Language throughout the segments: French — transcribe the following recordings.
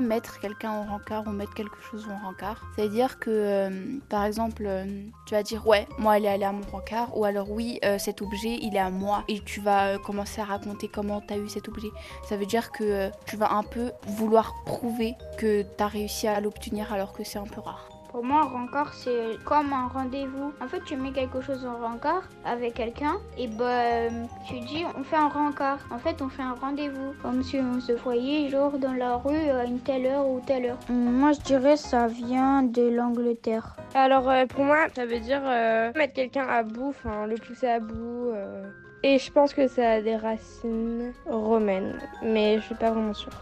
mettre quelqu'un en rencard ou mettre quelque chose en rencard, c'est-à-dire que, euh, par exemple, euh, tu vas dire ouais, moi elle est allée à mon rencard, ou alors oui, euh, cet objet il est à moi, et tu vas commencer à raconter comment tu as eu cet objet. Ça veut dire que tu vas un peu vouloir prouver que tu as réussi à l'obtenir alors que c'est un peu rare. Pour moi, un rencard, c'est comme un rendez-vous. En fait, tu mets quelque chose en rencard avec quelqu'un et bah, tu dis on fait un rencard. En fait, on fait un rendez-vous. Comme si on se voyait genre dans la rue à une telle heure ou telle heure. Moi, je dirais ça vient de l'Angleterre. Alors euh, pour moi, ça veut dire euh, mettre quelqu'un à bout, enfin le pousser à bout. euh. Et je pense que ça a des racines romaines, mais je suis pas vraiment sûre.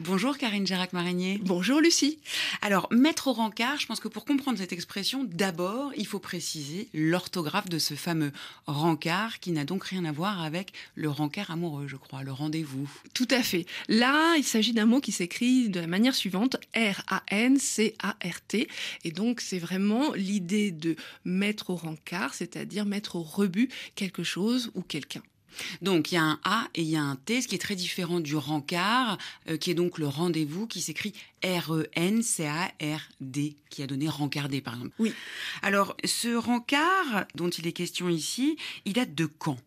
Bonjour Karine Gérac-Marinier. Bonjour Lucie. Alors, mettre au rencard, je pense que pour comprendre cette expression, d'abord, il faut préciser l'orthographe de ce fameux rencard qui n'a donc rien à voir avec le rencard amoureux, je crois, le rendez-vous. Tout à fait. Là, il s'agit d'un mot qui s'écrit de la manière suivante R-A-N-C-A-R-T. Et donc, c'est vraiment l'idée de mettre au rencard, c'est-à-dire mettre au rebut quelque chose ou quelqu'un. Donc il y a un A et il y a un T, ce qui est très différent du rencard, euh, qui est donc le rendez-vous, qui s'écrit R-E-N-C-A-R-D, qui a donné rencarder par exemple. Oui. Alors ce rencard dont il est question ici, il date de quand?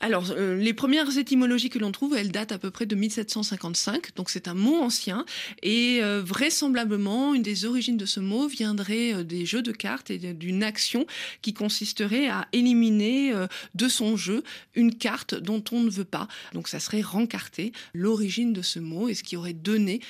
Alors, euh, les premières étymologies que l'on trouve, elles datent à peu près de 1755, donc c'est un mot ancien, et euh, vraisemblablement, une des origines de ce mot viendrait euh, des jeux de cartes et d'une action qui consisterait à éliminer de son jeu une carte dont on ne veut pas. Donc ça serait rencarter, l'origine de ce mot, et ce qui aurait donné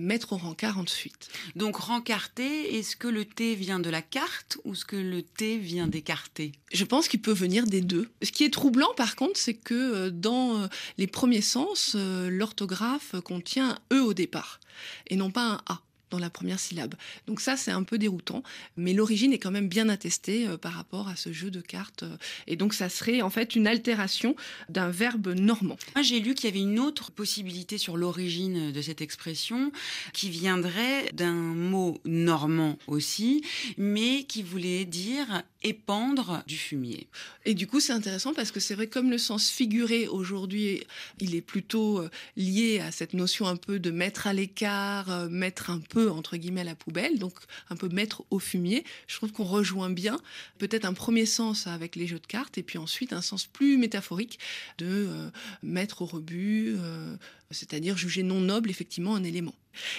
mettre au rencard ensuite. Donc rencarter, est-ce que le T vient de la carte ou est-ce que le T vient d'écarter Je pense qu'il peut venir des deux. Ce qui est troublant, par contre, c'est que euh, dans euh, les premiers sens, euh, l'orthographe contient E au départ et non pas un A dans la première syllabe. Donc ça, c'est un peu déroutant, mais l'origine est quand même bien attestée par rapport à ce jeu de cartes. et donc ça serait en fait une altération d'un verbe normand. Moi, j'ai lu qu'il y avait une autre possibilité sur l'origine de cette expression qui viendrait d'un mot normand aussi, mais qui voulait dire épandre du fumier. Et du coup, c'est intéressant parce que c'est vrai, comme le sens figuré aujourd'hui, il est plutôt euh, lié à cette notion un peu de mettre à l'écart, euh, mettre un peu, entre guillemets, à la poubelle, donc un peu mettre au fumier. Je trouve qu'on rejoint bien peut-être un premier sens avec les jeux de cartes et puis ensuite un sens plus métaphorique de euh, mettre au rebut, c'est-à-dire juger non noble, effectivement, un élément.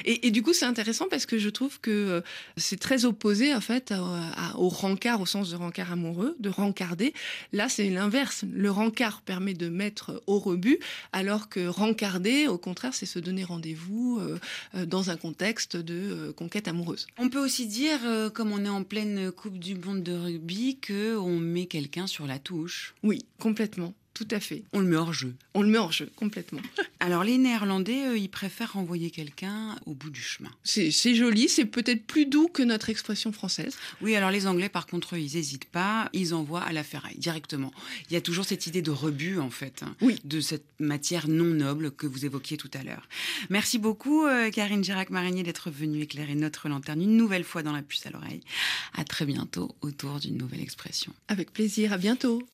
Et, et du coup, c'est intéressant parce que je trouve que euh, c'est très opposé en fait à- à- au rencard au sens de rencard amoureux, de rencarder. Là, c'est l'inverse. Le rencard permet de mettre au rebut, alors que rencarder, au contraire, c'est se donner rendez-vous euh, euh, dans un contexte de euh, conquête amoureuse. On peut aussi dire, euh, comme on est en pleine Coupe du Monde de rugby, que on met quelqu'un sur la touche. Oui, complètement. Tout à fait. On le met hors jeu. On le met en jeu, complètement. Alors les Néerlandais, eux, ils préfèrent renvoyer quelqu'un au bout du chemin. C'est joli, c'est peut-être plus doux que notre expression française. Oui, alors les Anglais, par contre, ils n'hésitent pas, ils envoient à la ferraille directement. Il y a toujours cette idée de rebut, en fait, hein, Oui. de cette matière non noble que vous évoquiez tout à l'heure. Merci beaucoup, euh, Karine Girac-Marinier, d'être venue éclairer notre lanterne une nouvelle fois dans la puce à l'oreille. À très bientôt autour d'une nouvelle expression. Avec plaisir, à bientôt.